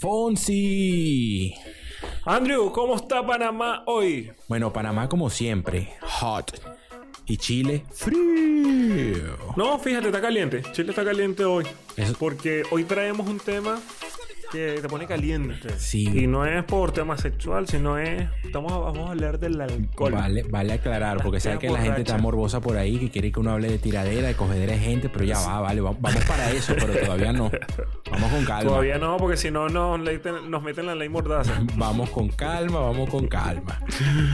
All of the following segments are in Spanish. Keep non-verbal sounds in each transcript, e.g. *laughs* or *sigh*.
Fonsi. Andrew, ¿cómo está Panamá hoy? Bueno, Panamá como siempre, hot. Y Chile, frío. No, fíjate, está caliente. Chile está caliente hoy. Eso- Porque hoy traemos un tema que te pone caliente. Sí. Y no es por tema sexual, sino es. Estamos, vamos a hablar del alcohol. Vale, vale aclarar, Las porque sabe que la gente está morbosa por ahí, que quiere que uno hable de tiradera, de cogedera de gente, pero ya va, vale, va- vamos para eso, pero todavía no. Vamos con calma. Todavía no, porque si no nos, nos meten la ley mordaza. *laughs* Vamos con calma, vamos con calma.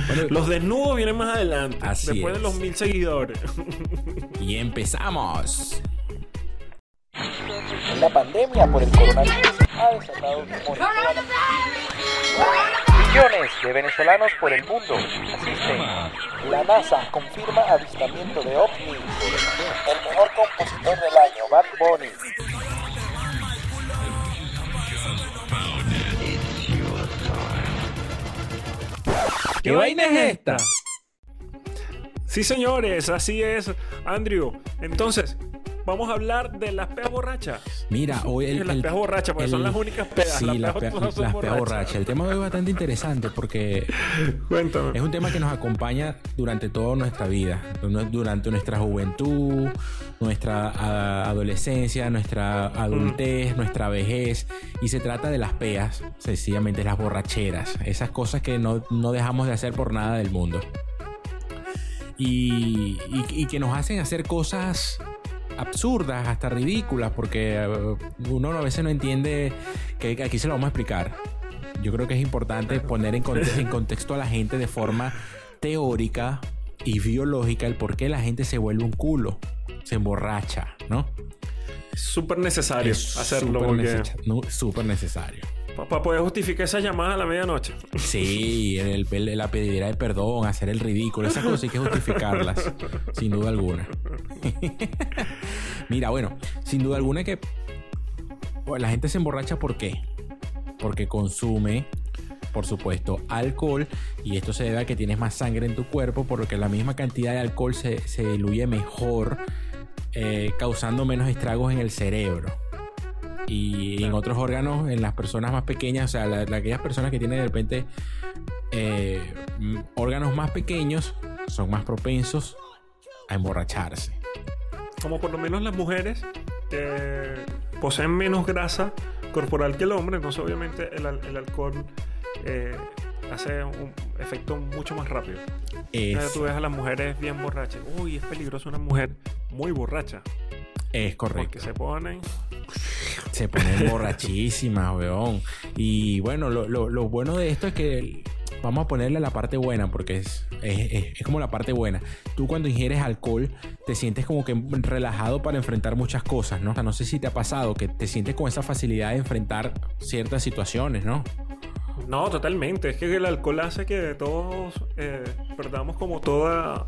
Bueno, Los desnudos vienen más adelante. Así después de es. los mil seguidores. y empezamos. La pandemia por el coronavirus ha desatado. Millones de venezolanos por el mundo asisten. La NASA confirma avistamiento de ovnis. El mejor compositor del año, Bad Bunny. ¿Qué vaina es esta? Sí, señores, así es, Andrew. Entonces, vamos a hablar de las peas borrachas. Mira, hoy el, las el- peas borrachas, porque son las únicas peas. Sí, las las, peas no las peas borrachas. borrachas. El tema de hoy es bastante interesante porque Cuéntame. es un tema que nos acompaña durante toda nuestra vida, du- durante nuestra juventud, nuestra adolescencia, nuestra adultez, nuestra vejez. Y se trata de las peas, sencillamente las borracheras, esas cosas que no, no dejamos de hacer por nada del mundo. Y, y- y que nos hacen hacer cosas absurdas, hasta ridículas, porque eh, uno a veces no entiende que aquí se lo vamos a explicar. Yo creo que es importante poner en, conte- en *laughs* contexto a la gente de forma teórica y biológica el por qué la gente se vuelve un culo, se emborracha, ¿no? Súper necesario Es hacerlo súper porque necesario, no, súper necesario. Para poder justificar esa llamada a la medianoche. Sí, el, el- la pedidera de perdón, hacer el ridículo, esas cosas hay que justificarlas, *laughs* sin duda alguna. *laughs* Mira, bueno, sin duda alguna que bueno, la gente se emborracha ¿por qué? Porque consume, por supuesto, alcohol y esto se debe a que tienes más sangre en tu cuerpo porque la misma cantidad de alcohol se, se diluye mejor, eh, causando menos estragos en el cerebro. Y en otros órganos, en las personas más pequeñas, o sea, la- la- aquellas personas que tienen de repente eh, órganos más pequeños, son más propensos a emborracharse. Como por lo menos las mujeres eh, poseen menos grasa corporal que el hombre, entonces obviamente el, al- el alcohol eh, hace un efecto mucho más rápido. Es, Entonces tú ves a las mujeres bien borrachas. Uy, es peligroso una mujer muy borracha. es Porque correcto. se ponen. Se ponen borrachísimas, *laughs* weón. Y bueno, lo, lo- lo bueno de esto es que vamos a ponerle la parte buena, porque es, es- es- es como la parte buena. Tú cuando ingieres alcohol te sientes como que relajado para enfrentar muchas cosas, ¿no? O sea, no sé si te ha pasado que te sientes con esa facilidad de enfrentar ciertas situaciones, ¿no? No, totalmente. Es que el alcohol hace que todos eh, perdamos como toda.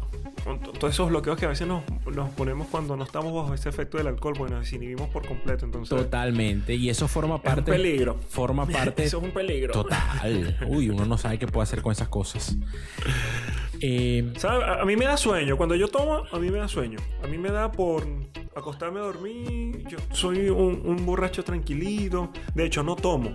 Todos esos bloqueos que a veces nos, nos ponemos cuando no estamos bajo ese efecto del alcohol, porque nos desinhibimos por completo. Entonces, Totalmente. Y eso forma es un parte... peligro. Forma *laughs* parte... Eso es un peligro. Total. Uy, uno no sabe qué puede hacer con esas cosas. Eh, ¿Sabes? A, a mí me da sueño. Cuando yo tomo, a mí me da sueño. A mí me da por acostarme a dormir. Yo soy un, un borracho tranquilito. De hecho, no tomo.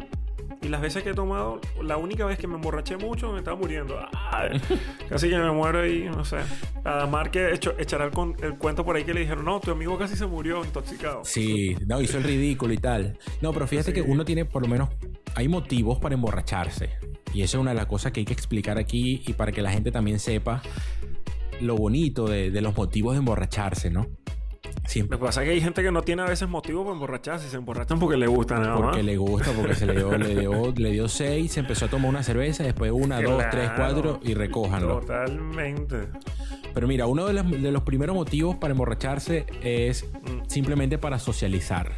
Y las veces que he tomado, la única vez que me emborraché mucho, me estaba muriendo. Ay, *laughs* casi que me muero ahí, no sé. Además que hecho, echará el, con- el cuento por ahí que le dijeron, no, tu amigo casi se murió intoxicado. Sí, no, hizo el ridículo y tal. No, pero fíjate Sí. que uno tiene, por lo menos, hay motivos para emborracharse. Y eso es una de las cosas que hay que explicar aquí y para que la gente también sepa lo bonito de, de los motivos de emborracharse, ¿no? Lo que pasa es que hay gente que no tiene a veces motivo para emborracharse. Se emborrachan porque le gusta nada porque más. le gusta, porque se le dio, le dio, *laughs* le dio seis, se empezó a tomar una cerveza, después una, dos, tres, cuatro y recójanlo. Totalmente. Pero mira, uno de los, de los primeros motivos para emborracharse es Mm, simplemente para socializar.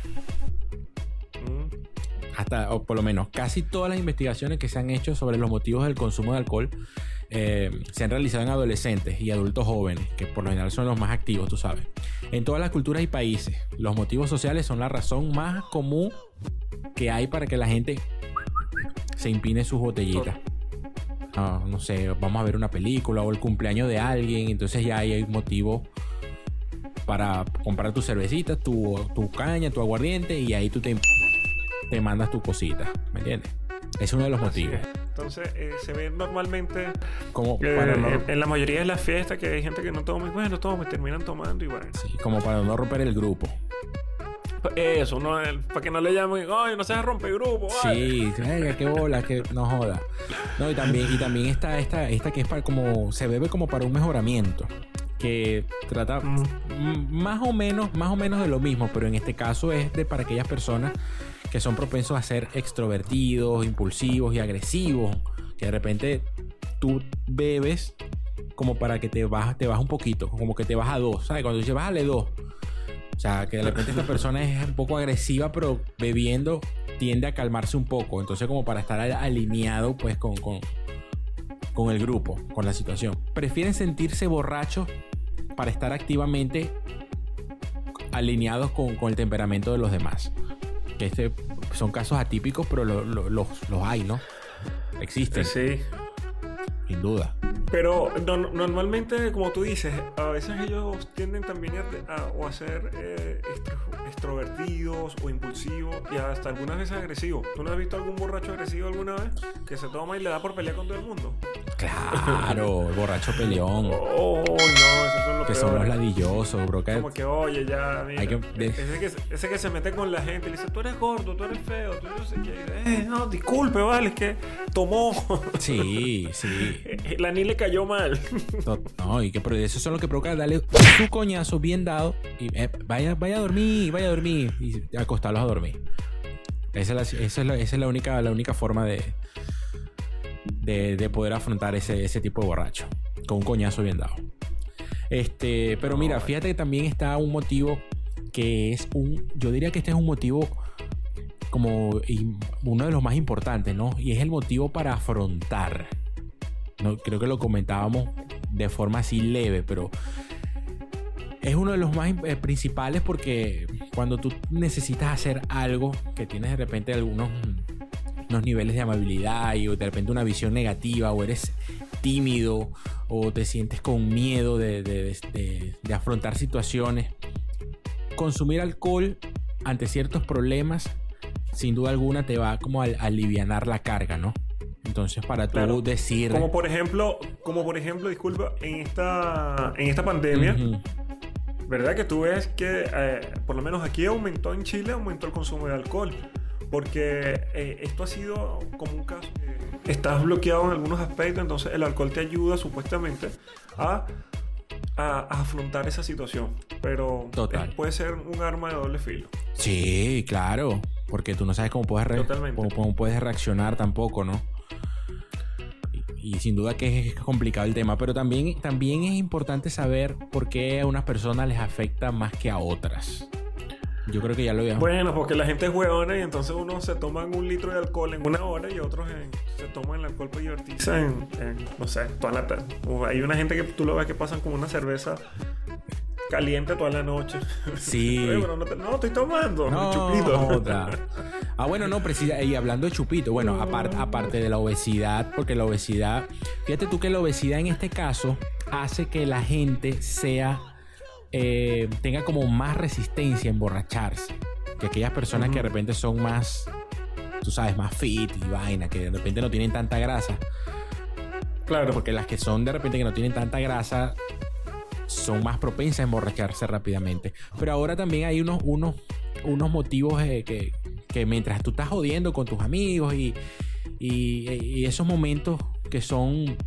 mm. hasta, o por lo menos, casi todas las investigaciones que se han hecho sobre los motivos del consumo de alcohol eh, se han realizado en adolescentes y adultos jóvenes, que por lo general son los más activos, tú sabes. En todas las culturas y países, los motivos sociales son la razón más común que hay para que la gente se impine sus botellitas. Ah, no sé, vamos a ver una película o el cumpleaños de alguien, entonces ya hay un motivo para comprar tu cervecita, tu, caña, tu aguardiente y ahí tú te te mandas tu cosita, ¿me entiendes? Es uno de los motivos. es. Entonces, eh, se ve normalmente Como eh, para no, en, en la mayoría de las fiestas que hay gente que no toma, y bueno, toma, y terminan tomando y bueno. sí, como para no romper el grupo. Eso, no, eh, para que no le llamen, ay, no seas rompegrupo, vale". Sí, qué bola, que no joda. No, y también, y también está esta, esta que es para como, se bebe como para un mejoramiento. Que trata Mm. m- más o menos, más o menos de lo mismo, pero en este caso es de para aquellas personas que son propensos a ser extrovertidos, impulsivos y agresivos. Que de repente tú bebes como para que te bajas, te bajas un poquito, como que te vas a dos, ¿sabes? Cuando dices bájale dos. O sea, que de repente esta persona es un poco agresiva, pero bebiendo tiende a calmarse un poco. Entonces, como para estar al- alineado, pues, con, con, con el grupo, con la situación. Prefieren sentirse borrachos para estar activamente alineados con, con el temperamento de los demás. Que este son casos atípicos, pero lo- lo- los, los hay, ¿no? Existen, Sí. Sin duda. Pero no- normalmente, como tú dices, a veces ellos tienden también a, a- o a ser eh, extro- extrovertidos o impulsivos y hasta algunas veces agresivos. ¿Tú no has visto algún borracho agresivo alguna vez que se toma y le da por pelear con todo el mundo? Claro, *laughs* el borracho peleón. Oh, no, esos son los Que son los ladillosos, bro. que- Como que, oye, ya, mira. Hay que- de- ese, que, ese que se mete con la gente y le dice, tú eres gordo, tú eres feo, tú no sé qué. Eh, no, disculpe, vale, es que tomó. Sí, *laughs* sí. *laughs* la ni le cayó mal. No, y que eso es lo que provoca darle su coñazo bien dado y eh, vaya, vaya a dormir, vaya a dormir y acostarlos a dormir. Esa es la, esa es la, esa es la única, la única forma de, de, de poder afrontar ese, ese tipo de borracho. Con un coñazo bien dado. Este, pero mira, fíjate que también está un motivo que es un. Yo diría que este es un motivo como uno de los más importantes, ¿no? Y es el motivo para afrontar. No, creo que lo comentábamos de forma así leve, pero es uno de los más eh, principales porque cuando tú necesitas hacer algo que tienes de repente algunos unos niveles de amabilidad y de repente una visión negativa o eres tímido o te sientes con miedo de, de- de- de afrontar situaciones, consumir alcohol ante ciertos problemas sin duda alguna te va como a, a alivianar la carga, ¿no? Entonces para tú Claro. decir... Como por ejemplo, como por ejemplo, disculpa, en esta, en esta pandemia. ¿verdad? Que tú ves que eh, por lo menos aquí aumentó en Chile, aumentó el consumo de alcohol. Porque eh, esto ha sido como un caso. estás bloqueado en algunos aspectos, entonces el alcohol te ayuda supuestamente a, a- a afrontar esa situación. Pero Total. puede ser un arma de doble filo. Sí, claro. Porque tú no sabes cómo puedes, re- cómo puedes reaccionar tampoco, ¿no? Y, sin duda que es complicado el tema. Pero también, también es importante saber por qué a unas personas les afecta más que a otras. Yo creo que ya lo habíamos... Bueno, porque la gente es huevona y entonces uno se toman un litro de alcohol en una hora y otros en- se toman el alcohol para divertirse en, en, no sé, toda la tarde. Hay una gente que tú lo ves que pasan como una cerveza caliente toda la noche. Sí. *laughs* Oye, pero no, te- no, estoy tomando. No, chupito. otra. Ah, bueno, no, precisa. Y hablando de chupito, bueno, aparte, aparte de la obesidad, porque la obesidad, fíjate tú que la obesidad en este caso hace que la gente sea, eh, tenga como más resistencia a emborracharse. Que aquellas personas que de repente son más, tú sabes, más fit y vaina, que de repente no tienen tanta grasa. Claro. Porque las que son de repente que no tienen tanta grasa son más propensas a emborracharse rápidamente. Pero ahora también hay unos, unos, unos motivos eh, que, que mientras tú estás jodiendo con tus amigos y, y- esos momentos que son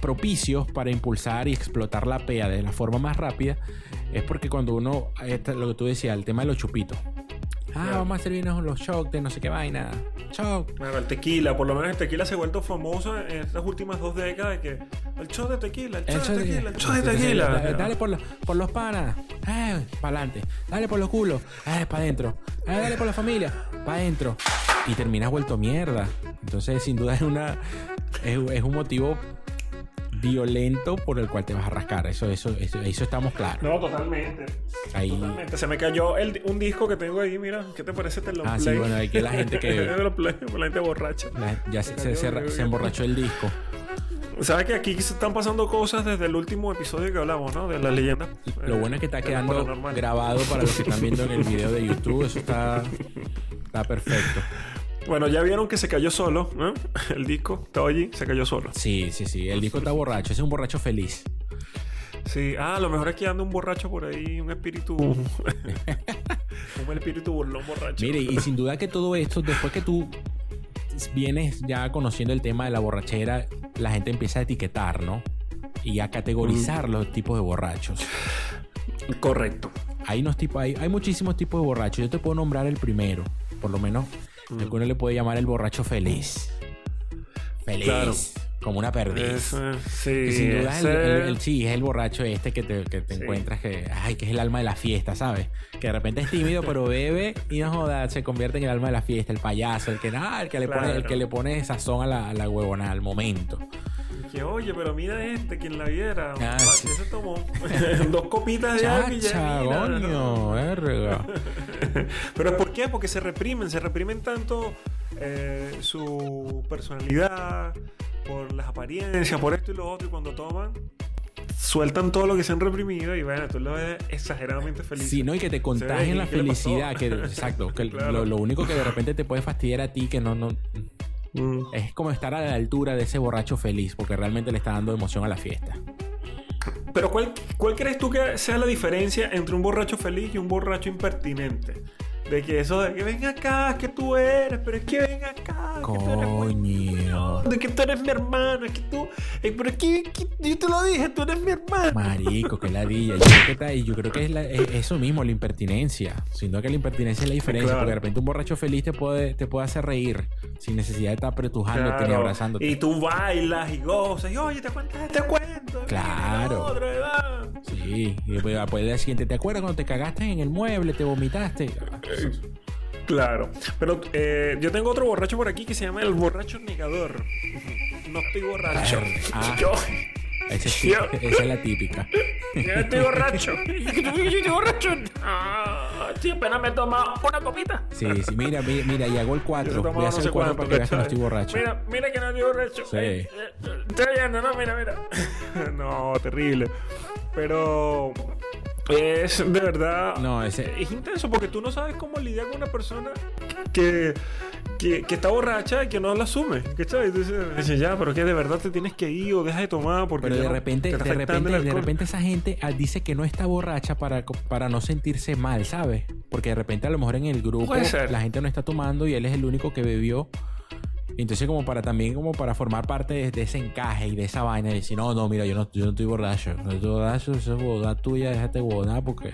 propicios para impulsar y explotar la pea de la forma más rápida, es porque cuando uno, lo que tú decías, el tema de los chupitos. Ah, vamos a servirnos los shots de no sé qué vaina. Shock. Claro, el tequila, por lo menos el tequila se ha vuelto famoso en estas últimas dos décadas. Que el shot de tequila, el shot de tequila, el shot de tequila. Dale, dale por, los- por los panas. Eh, para adelante. Dale por los culos. Eh, para adentro. Eh, dale por la familia. Para adentro. Y terminas vuelto mierda. Entonces, sin duda, es una es, es un motivo violento por el cual te vas a rascar. Eso, eso, eso, eso estamos claros. No, totalmente. Ahí. Totalmente. Se me cayó el- un disco que tengo ahí, mira. ¿Qué te parece este long Ah, sí, play? bueno, hay que la gente que- *laughs* la gente borracha. la- ya se, se- se- se emborrachó el disco. ¿Sabes que aquí se están pasando cosas desde el último episodio que hablamos, ¿no? De la leyenda. Lo eh, bueno es que está lo quedando grabado para los que están viendo en el video de YouTube. Eso está, Está perfecto. Bueno, ya vieron que se cayó solo, ¿no? *laughs* El disco estaba allí, se cayó solo. Sí, sí, sí. El disco está borracho. Es un borracho feliz. Sí, ah, a lo mejor aquí anda un borracho por ahí, un espíritu. *laughs* un espíritu burlón borracho. Mire, y sin duda que todo esto, después que tú vienes ya conociendo el tema de la borrachera, la gente empieza a etiquetar, ¿no? Y a categorizar los tipos de borrachos. Correcto. Hay, unos tipos, hay, hay muchísimos tipos de borrachos. Yo te puedo nombrar el primero, por lo menos. El que uno le puede llamar el borracho feliz. Feliz. Claro. Como una perdiz. Ese, sí, Que sin duda es el, el- el- sí, es el borracho este que te, que te Sí. encuentras que, ay, que es el alma de la fiesta, ¿sabes? Que de repente es tímido, pero bebe y no joda, se convierte en el alma de la fiesta, el payaso, el que, ah, el que, le, pone, el que le pone sazón a la, a la huevona, al momento. Que oye, pero mira este, quien la viera. Ah, Ah, sí. se tomó *laughs* dos copitas de agua y ya, verga. *laughs* Pero ¿por qué? Porque se reprimen, se reprimen tanto eh, su personalidad, por las apariencias, por esto y lo otro, y cuando toman, sueltan todo lo que se han reprimido y bueno, tú lo ves exageradamente feliz. Sí, ¿no? Y que te contagien la felicidad. Que, exacto. Que *laughs* Claro. lo, lo único que de repente te puede fastidiar a ti, que no, no. Mm. Es como estar a la altura de ese borracho feliz, porque realmente le está dando emoción a la fiesta. Pero ¿cuál, ¿cuál crees tú que sea la diferencia entre un borracho feliz y un borracho impertinente? De que eso de que ven acá, que tú eres, pero es que ven acá, que tú eres muy Coño. de que tú eres mi hermana, que tú. eh, pero es que, que yo te lo dije, tú eres mi hermana. Marico, que ladilla. Yo creo que, está- y yo creo que es, la- es eso mismo, la impertinencia. Sino que la impertinencia es la diferencia. Claro. Porque de repente un borracho feliz te puede, te puede hacer reír sin necesidad de estar apretujándote ni Claro. abrazándote. Y tú bailas y gozas. Y oye, te cuentas este cuento. Claro. Otro, ¿verdad? Sí, y después, del día siguiente, ¿te acuerdas cuando te cagaste en el mueble, te vomitaste? Claro. Pero eh, yo tengo otro borracho por aquí que se llama el borracho negador. No estoy borracho. Ah. *laughs* Yo, Ese sí, Yo- esa es la típica. yo estoy borracho. *laughs* Yo estoy borracho. Ah, sí, apenas me he tomado una copita. Sí, sí, mira, mira, mira, y hago el Yo 4. he Voy a no hacer el 4 cuánto, para que veas que no estoy borracho. Mira, mira que no estoy borracho. Sí. Eh, eh, Estoy viendo, no, mira, mira. *laughs* no, terrible. Pero es de verdad. No, ese. Es intenso porque tú no sabes cómo lidiar con una persona que, que, que está borracha y que no la asume. ¿Cachai? Dices, ya, pero que de verdad te tienes que ir o deja de tomar porque Pero de repente, de repente, de repente esa gente ah, dice que no está borracha para, para no sentirse mal, ¿sabes? Porque de repente a lo mejor en el grupo la gente no está tomando y él es el único que bebió. Entonces como para también como para formar parte de, de ese encaje y de esa vaina y decir, no, no, mira, yo no, yo no estoy borracho. No estoy borracho, eso es boda tuya, déjate boda porque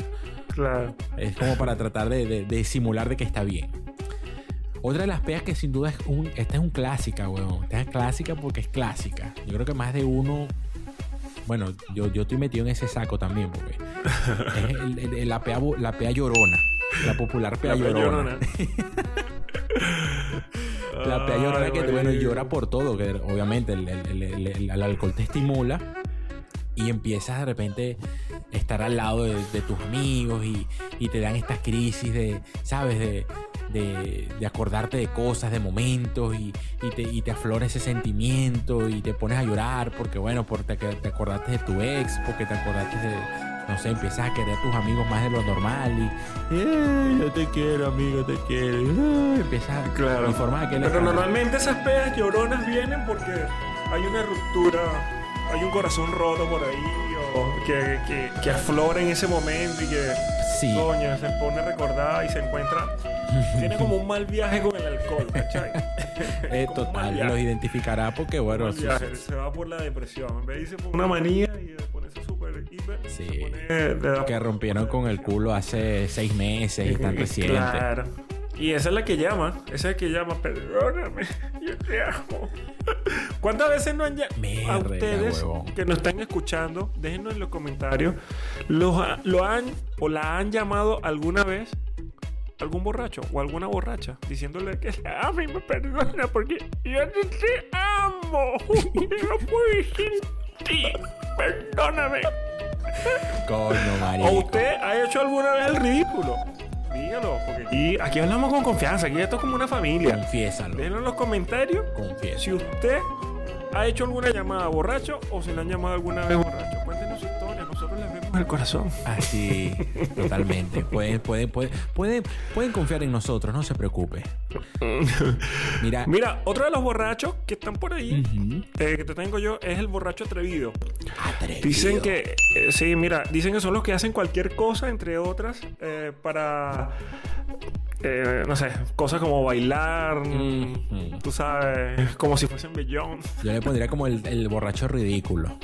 Claro. es como para tratar de, de- de simular de que está bien. Otra de las peas que sin duda es un... Esta es un clásica, weón. Esta es clásica porque es clásica. Yo creo que más de uno... Bueno, yo, yo estoy metido en ese saco también porque... *laughs* es el- el- el- la, pea, la pea llorona. La popular pea La llorona. peyorona. *laughs* La pea llorona que, bueno, llora por todo. Que obviamente el, el- el- el- el- el alcohol te estimula. Y empiezas de repente a estar al lado de, de tus amigos y, y te dan estas crisis de, ¿sabes? De, de- de acordarte de cosas, de momentos y, y te, y te aflora ese sentimiento y te pones a llorar porque, bueno, porque te, te acordaste de tu ex, porque te acordaste de, no sé, empiezas a querer a tus amigos más de lo normal y, "Eh, yo te quiero, amigo, te quiero. "Eh", empiezas Claro. formas aquel Pero normalmente esas pedas lloronas vienen porque hay una ruptura, hay un corazón roto por ahí, o que, que, que aflora en ese momento y que Sí. coño, se pone a recordar y se encuentra. Tiene como un mal viaje con el alcohol, ¿cachai? *laughs* Eh, total, los identificará porque, bueno, sí, viaje, se va por la depresión. En vez de irse por una manía y ponerse súper hiper, Sí. se pone la- que rompieron con el culo hace seis meses y están *laughs* recientes. Claro. Y esa es la que llama. Esa es la que llama. Perdóname, yo te amo. *laughs* ¿Cuántas veces no han llamado? A ustedes huevón. que nos están escuchando, déjenos en los comentarios. ¿Los ha- ¿Lo han o la han llamado alguna vez? algún borracho o alguna borracha diciéndole que ama y me perdona porque yo te, amo. Yo *laughs* no puedo sin ti. Perdóname. Coño. ¿O usted ha hecho alguna vez el ridículo? Dígalo, porque aquí, aquí hablamos con confianza, aquí esto es como una familia. Confiésalo. Déjenlo en los comentarios Confiesa. si usted ha hecho alguna llamada borracho o si le han llamado alguna vez borracho. Cuéntenos su el corazón. Así, *laughs* totalmente. Pueden, pueden, pueden, pueden, pueden confiar en nosotros, no se preocupe. Mira, *laughs* Mira, otro de los borrachos que están por ahí, eh, que te tengo yo, es el borracho atrevido. atrevido. Dicen que, eh, sí, mira, dicen que son los que hacen cualquier cosa, entre otras, eh, para, eh, no sé, cosas como bailar, Ujú. tú sabes, como si fuesen Bellón. Yo le pondría como el, el borracho ridículo.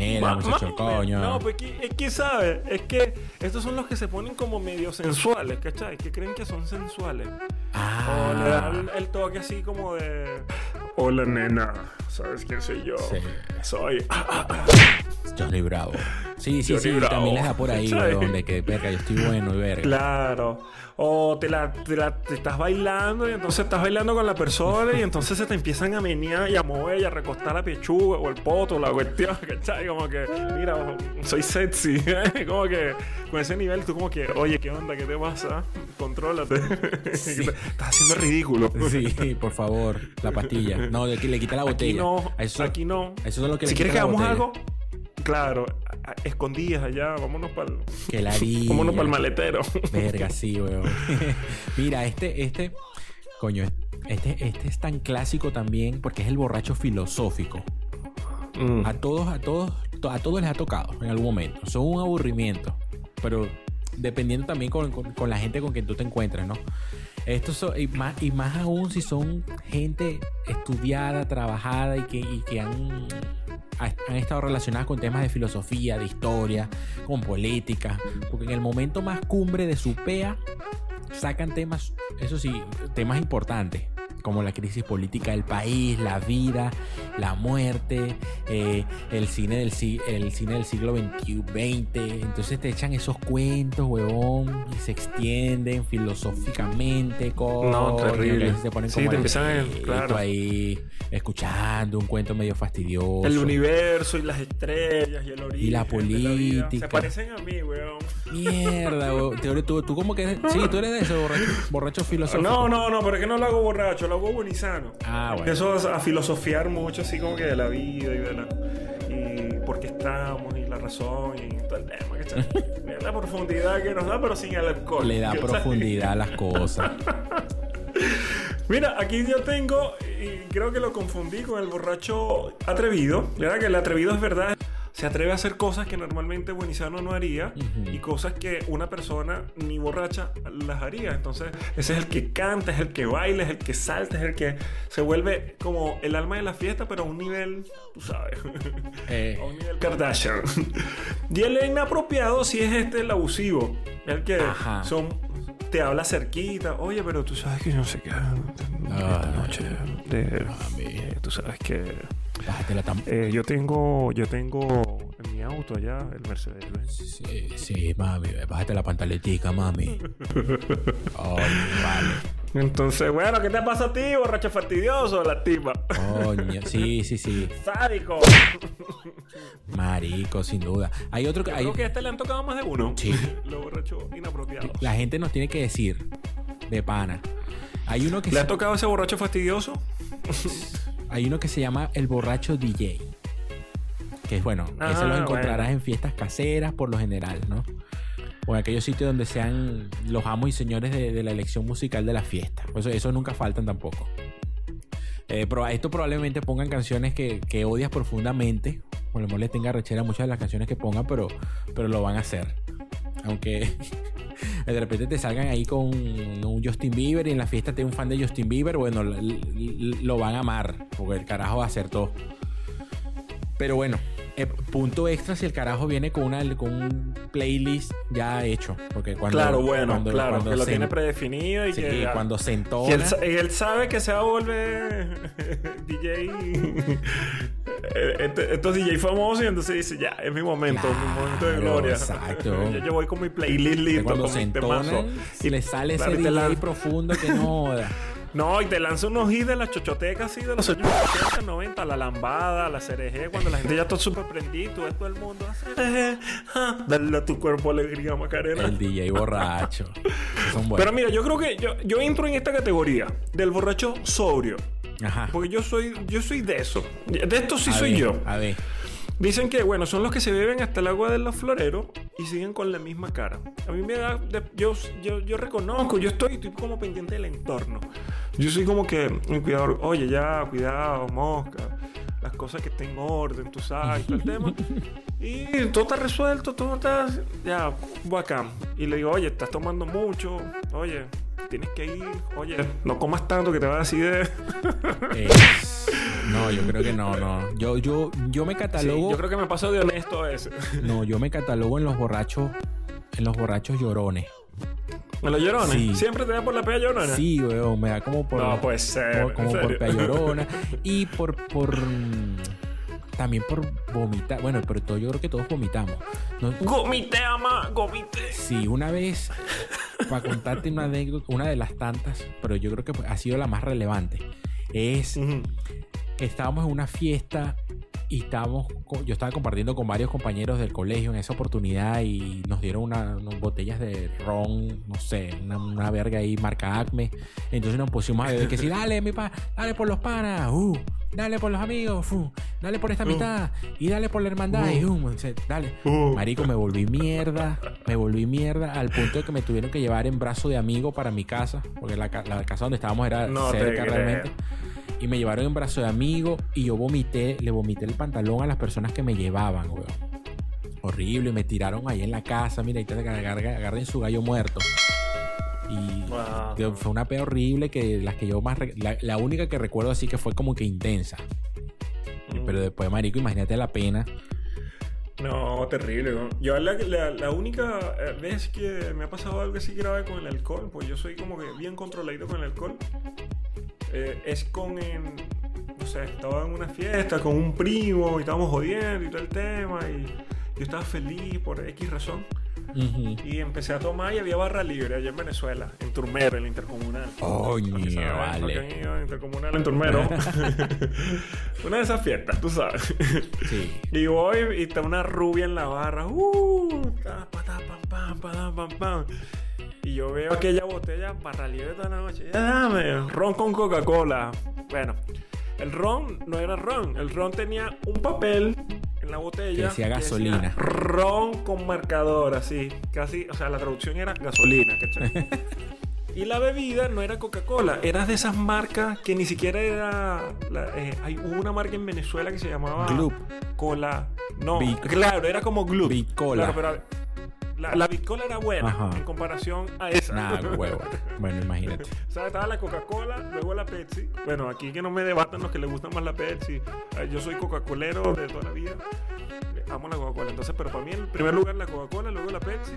Mira, muchacho, coño. No, pues que- es que, ¿sabes? Es que estos son los que se ponen como medio sensuales, ¿cachai? Que creen que son sensuales. O le ah, dan el toque así como de... Hola, nena. ¿Sabes quién soy yo? Sí. Soy... *laughs* Johnny Bravo. Sí, sí, Johnny sí. Bravo. También les da por ahí, *laughs* weón, de que, verga, yo estoy bueno y verga. Claro. O te la, te la- te estás bailando y entonces estás bailando con la persona y entonces se te empiezan a menear y a mover y a recostar la pechuga o el poto, la cuestión, *laughs* ¿cachai? Como que, mira, soy sexy. *laughs* como que con ese nivel tú como que, oye, ¿qué onda? ¿Qué te pasa? Contrólate. Sí. Estás haciendo ridículo. Sí, por favor, la pastilla. No, le, le quita la Aquí botella. no, A eso, aquí no. Eso es lo que si le quieres que hagamos algo, claro, escondidas allá, vámonos para el, *laughs* vámonos para el maletero. Verga, *laughs* sí, weón. *laughs* Mira, este, este, coño, este, este es tan clásico también porque es el borracho filosófico. Mm. A todos, a todos, to- a todos les ha tocado en algún momento. Son un aburrimiento. Pero dependiendo también con, con- con la gente con quien tú te encuentres, ¿no? Estos son, y más, y más aún si son gente estudiada, trabajada y que, han, ha- han estado relacionadas con temas de filosofía, de historia, con política. Porque en el momento más cumbre de su PEA sacan temas, eso sí, temas importantes, como la crisis política del país, la vida, la muerte, eh, el, cine del, el cine del siglo XXI, XX. Entonces te echan esos cuentos, huevón, y se extienden filosóficamente. Coño, No, terrible. Se ponen Sí, como te empiezan a- grito claro. ahí, escuchando un cuento medio fastidioso. El universo y las estrellas y el origen. Y la política. Se parecen a mí, weón. Mierda, huevón. Tú, tú, tú como que eres- Sí, tú eres de ese borracho, borracho filosófico. No, no, no, pero es que no lo hago borracho, lo hago buenizano. Ah, bueno. Empiezo a, a filosofiar mucho así como que de la vida y de la... Y por qué estamos y la razón y todo el tema, ¿cachai? *laughs* La profundidad que nos da, pero sin el alcohol. Le da ¿cachai? profundidad a las cosas. *laughs* Mira, aquí yo tengo, y creo que lo confundí con el borracho atrevido. ¿Verdad? Que el atrevido es verdad. Se atreve a hacer cosas que normalmente Buenizano no haría y cosas que una persona ni borracha las haría. Entonces, ese es el que canta, es el que baila, es el que salta, es el que se vuelve como el alma de la fiesta, pero a un nivel, tú sabes, *laughs* Eh, a un nivel Kardashian. *laughs* y el inapropiado sí es este, el abusivo. El que Ajá. son te habla cerquita. Oye, pero tú sabes que yo no sé qué. Esta noche. de- eh, tú sabes que. Bájate la tam- eh, yo tengo. Yo tengo en mi auto allá el Mercedes. Sí, sí, mami, bájate la pantaletica, mami. Ay, *laughs* vale. Entonces, bueno, ¿qué te pasa a ti, borracho fastidioso? La tipa. Coño, sí, sí, sí. Sádico. Marico, sin duda. Hay otro que. Yo hay- creo que a este le han tocado más de uno. Sí. Los borrachos inapropiados. La gente nos tiene que decir de pana. Hay uno que ¿Le se, ha tocado ese borracho fastidioso? *laughs* hay uno que se llama el borracho DJ. Que es bueno, Ah, ese lo encontrarás bueno. en fiestas caseras por lo general, ¿no? O en aquellos sitios donde sean los amos y señores de, de la elección musical de la fiesta. Pues eso, eso nunca faltan tampoco. Eh, pero a esto probablemente pongan canciones que, que odias profundamente. A lo mejor les tenga rechera muchas de las canciones que pongan, pero, pero lo van a hacer. Aunque *laughs* de repente te salgan ahí con un Justin Bieber y en la fiesta te un fan de Justin Bieber, bueno, lo van a amar, porque el carajo va a hacer todo. Pero bueno, eh, punto extra si el carajo viene con una con un playlist ya hecho, porque cuando claro, bueno, cuando- claro. cuando que lo se- tiene predefinido y sí, que. ya- cuando se Y entona, él, sa- y él sabe que se va a volver *laughs* DJ. Eh, estos DJ famosos y entonces dice, ya, es mi momento, mi momento de gloria. exacto. *laughs* yo, yo voy con mi playlist listo, cuando con se mi temazo. y le sale Claro, ese DJ profundo que no. *laughs* No, y te lanza unos hits de las chochotecas así de los años 80, 90, la lambada, la cereje, cuando la gente ya está súper prendida, tú ves todo el mundo, cereje, dale a tu cuerpo alegría, Macarena. El DJ borracho. *laughs* Son Pero mira, yo creo que yo, yo entro en esta categoría del borracho sobrio. Ajá. Porque yo soy, yo soy de eso. De esto sí A soy ver, yo. A ver. Dicen que, bueno, son los que se beben hasta el agua de los floreros y siguen con la misma cara. A mí me da. yo, yo, yo reconozco, yo estoy, estoy como pendiente del entorno. Yo soy como que un cuidador. Oye, ya, cuidado, mosca. Las cosas que estén en orden, tú sabes, todo el tema. *laughs* Y todo está resuelto, todo está. Ya, bacán. Y le digo, oye, estás tomando mucho. Oye, tienes que ir. Oye, no comas tanto que te va a decir de. Es- no, yo creo que no, no. Yo, yo, yo me Sí, catalogo. yo creo que me pasó de honesto a ese. No, yo me catalogo en los borrachos. En los borrachos llorones. ¿Me lo llorones? Sí. ¿Siempre te da por la pea llorona? Sí, weón, me da como por. No puede ser, por- como ¿en por pea llorona. *laughs* Y por. por también por vomitar. Bueno, pero todo, yo creo que todos vomitamos. No- Gomite, ama, gomite. Sí, una vez, para contarte una anécdota, una de las tantas, pero yo creo que ha sido la más relevante, es estábamos en una fiesta y estábamos, yo estaba compartiendo con varios compañeros del colegio en esa oportunidad y nos dieron una- unas botellas de ron, no sé, una, una verga ahí marca Acme. Entonces nos pusimos a beber que sí, *laughs* dale, mi pa, dale por los panas, uh, dale por los amigos, fu, dale por esta Uh. mitad y dale por la hermandad, y, uh, dale. Uh. Marico, me volví mierda, me volví mierda al punto de que me tuvieron que llevar en brazo de amigo para mi casa, porque la, ca- la casa donde estábamos era No cerca realmente. Y me llevaron en brazo de amigo y yo vomité, le vomité el pantalón a las personas que me llevaban, weón. Horrible, me tiraron ahí en la casa, mira, ahí te agarren su gallo muerto. Y Wow. que fue una pea horrible que las que yo más... La, la única que recuerdo así que fue como que intensa. Mm. Pero después, marico, imagínate la pena. No, terrible. ¿no? Yo la, la- la única eh, vez que me ha pasado algo así grave con el alcohol, pues yo soy como que bien controladito con el alcohol, eh, es con, no sé, estaba en una fiesta con un primo y estábamos jodiendo y todo el tema y yo estaba feliz por X razón Ujú. y empecé a tomar y había barra libre allá en Venezuela, en Turmero, en la Intercomunal. Que saben, vale. Intercomunal en Turmero. *laughs* una de esas fiestas, tú sabes. Sí. Y voy y está una rubia en la barra. Uh, pam, pam, pam, pam. Y yo veo aquella botella barra libre toda la noche. Ya dame, ron con Coca-Cola. Bueno, el ron no era ron. El ron tenía un papel en la botella. Que decía gasolina. decía ron con marcador, así. Casi, o sea, la traducción era gasolina, ¿cachai? *laughs* Y la bebida no era Coca-Cola, era de esas marcas que ni siquiera era. la- eh, hay hubo una marca en Venezuela que se llamaba. Gloop. Cola. No, Bic- claro, era como Gloop. Bicola. Claro, pero la, la Bicola era buena Ajá. en comparación a esa. Nada, huevo. Bueno, imagínate. *laughs* O sea, estaba la Coca-Cola, luego la Pepsi. Bueno, aquí que no me debatan los que les gusta más la Pepsi. Yo soy Coca-Colero de toda la vida. Amo la Coca-Cola. Entonces, pero para mí en primer lugar la Coca-Cola, luego la Pepsi.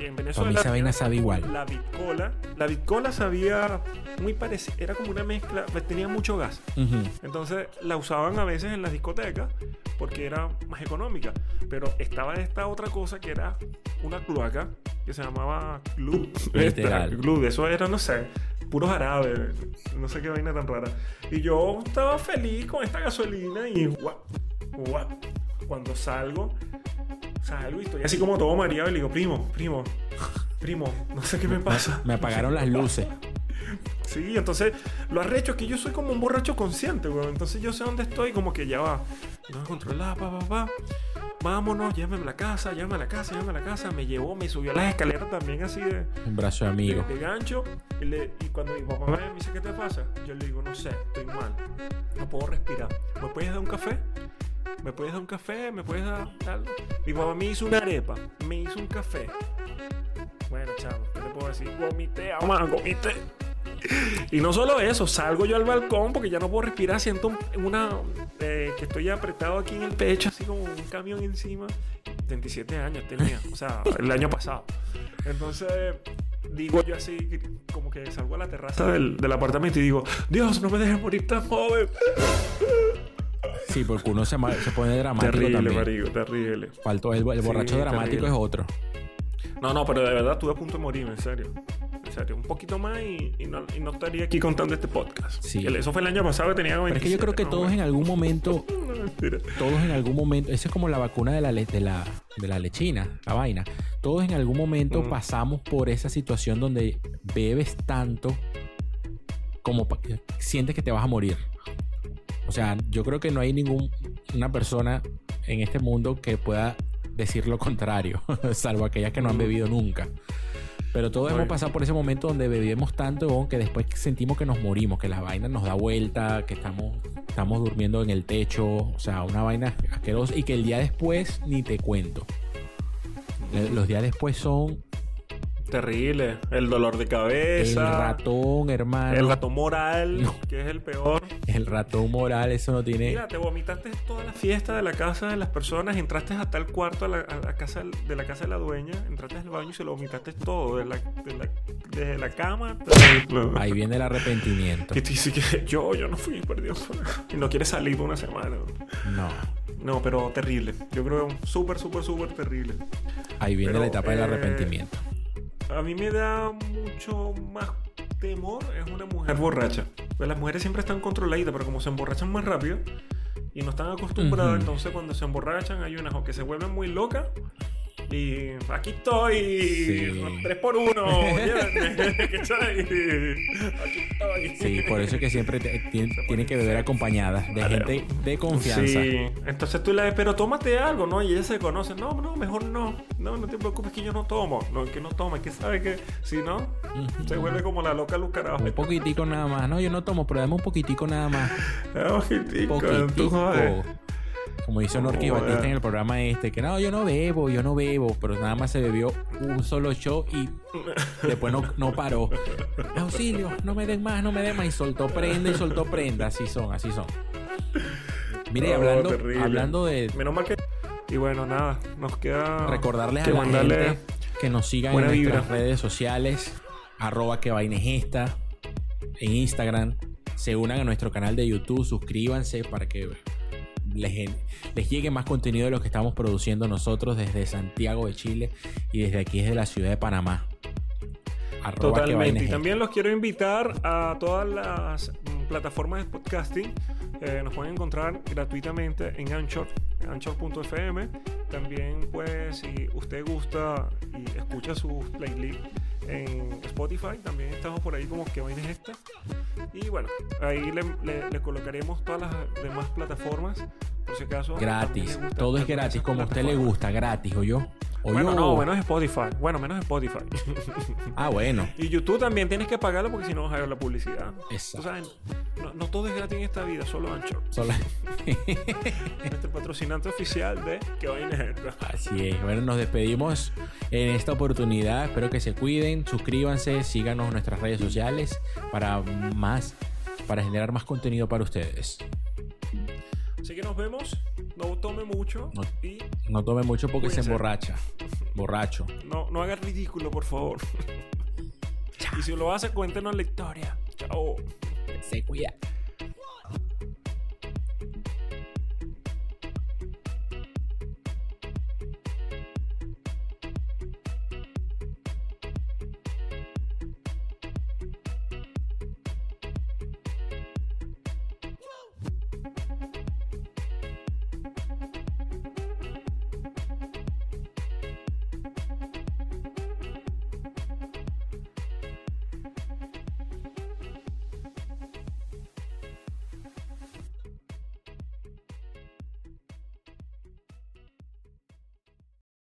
Y en Venezuela. esa vaina sabe igual. La Bicola. La Bicola sabía muy parecida. Era como una mezcla. pues, tenía mucho gas. Ujú. Entonces la usaban a veces en las discotecas porque era más económica. Pero estaba esta otra cosa que era una cloaca que se llamaba Club. *laughs* Literal. Club, eso era, no sé, puros árabes. No sé qué vaina tan rara. Y yo estaba feliz con esta gasolina y guap, guap. Cuando salgo, salgo y estoy así como todo mareado y le digo, primo, primo, primo, no sé qué me pasa. Me apagaron las luces. *laughs* Sí, entonces lo arrecho es que yo soy como un borracho consciente, weón. Entonces yo sé dónde estoy, como que ya va. No me controlaba, pa, pa, pa. Vámonos, llévame a la casa, llévame a la casa, llévame a la casa. Me llevó, me subió a las escaleras también así de, En brazo de de, amigo. de gancho. Y, le- y cuando mi papá me dice, ¿qué te pasa? Yo le digo, no sé, estoy mal. No puedo respirar. ¿Me puedes dar un café? ¿Me puedes dar un café? ¿Me puedes dar algo? Mi papá me hizo una arepa, me hizo un café. Bueno, chavo, ¿qué te puedo decir? Gomité, mamá, gomité. Y no solo eso, salgo yo al balcón porque ya no puedo respirar, siento un- una eh, que estoy apretado aquí en el pecho, así como un camión encima. 27 años tenía, o sea, el año pasado. Entonces, digo yo así, como que salgo a la terraza del, del apartamento y digo, Dios, no me dejes morir tan joven. Sí, porque uno se, se pone dramático Terrible, también. marico, terrible. Faltó el, el Sí, borracho dramático terrible. es otro. No, no, pero de verdad estuve a punto de morirme, en serio. En serio, un poquito más y, y no, y no estaría aquí contando este podcast. Sí. Eso fue el año pasado que tenía 27. Pero es que yo creo que ¿no? *laughs* todos en algún momento, No, todos en algún momento, eso es como la vacuna de la, de la, de la lechina, la vaina. Todos en algún momento Mm. pasamos por esa situación donde bebes tanto como sientes que te vas a morir. O sea, yo creo que no hay ninguna persona en este mundo que pueda decir lo contrario, *laughs* salvo aquellas que no han bebido nunca. Pero todos hemos pasado por ese momento donde bebemos tanto que después sentimos que nos morimos, que la vaina nos da vuelta, que estamos, estamos durmiendo en el techo, o sea, una vaina asquerosa y que el día después ni te cuento. Le- Los días después son Terrible. El dolor de el cabeza. ratón, hermano. El ratón moral, No. que es el peor. El ratón moral, eso no tiene. Mira, te vomitaste toda la fiesta de la casa de las personas, entraste hasta el cuarto a la, a la casa de la casa de la dueña, entraste al baño y se lo vomitaste todo, de la, de la- desde la cama. hasta- Ahí viene el arrepentimiento. Y te dice que yo, yo no fui, perdió. Y no quieres salir por una semana. No. No, pero terrible. Yo creo súper, súper, súper terrible. Ahí viene Pero, la etapa del eh, arrepentimiento. A mí me da mucho más temor es una mujer borracha. Pues las mujeres siempre están controladitas, pero como se emborrachan más rápido y no están acostumbradas, entonces cuando se emborrachan hay unas o que se vuelven muy locas y aquí estoy, Sí. tres por uno, llévenme, ¿cachai? *laughs* aquí estoy. Sí, por eso es que siempre te- tiene, tiene que beber acompañadas de Vale. gente de confianza. Sí, entonces tú le dices, pero tómate algo, ¿no? Y ella se conoce, no, no, mejor no, no, no te preocupes que yo no tomo, no, que no toma, que sabe que si no, se vuelve como la loca Luz Carajo. Un poquitico nada más. No, yo no tomo, pero dame un poquitico nada más. *laughs* Ah, Poquitico, Poquitico. Como hizo Norqui Joder. Batista en el programa este, que no, yo no bebo, yo no bebo, pero nada más se bebió un solo show y después no, no paró. Auxilio, no me den más, no me den más. Y soltó prenda y soltó prenda. Así son, así son. Mire, No, hablando, terrible. hablando de Menos mal que. Y bueno, nada, nos queda. recordarles que a la mandarle gente que nos sigan en nuestras vibra. redes sociales, arroba que vaina es esta, en Instagram, se unan a nuestro canal de YouTube, suscríbanse para que les, les llegue más contenido de lo que estamos produciendo nosotros desde Santiago de Chile y desde aquí desde la ciudad de Panamá. Arroba Totalmente. Y también los quiero invitar a todas las mm, plataformas de podcasting. Eh, nos pueden encontrar gratuitamente en Anchor, anchor.fm. También, pues, si usted gusta y escucha sus playlists en Spotify, también estamos por ahí como que vaina es esta. Y bueno, ahí le, le- le colocaremos todas las demás plataformas. Por si acaso. Gratis, todo es gratis, como a usted le gusta, gratis, o yo. O Bueno, yo. no, menos Spotify. Bueno, menos Spotify. *laughs* Ah, bueno. Y YouTube también tienes que pagarlo porque si no vas a ver la publicidad. Exacto. O no, no todo es gratis en esta vida, solo Anchor. Solo- Nuestro patrocinante oficial de Que es esta? Así es. Bueno, nos despedimos en esta oportunidad. Espero que se cuiden, suscríbanse, síganos en nuestras redes sociales para más, para generar más contenido para ustedes. Así que nos vemos. No tome mucho No. y No tome mucho porque se emborracha. Borracho. no, no haga ridículo, por favor. *laughs* y si lo hace, cuéntenos la historia. Chao. Se cuida.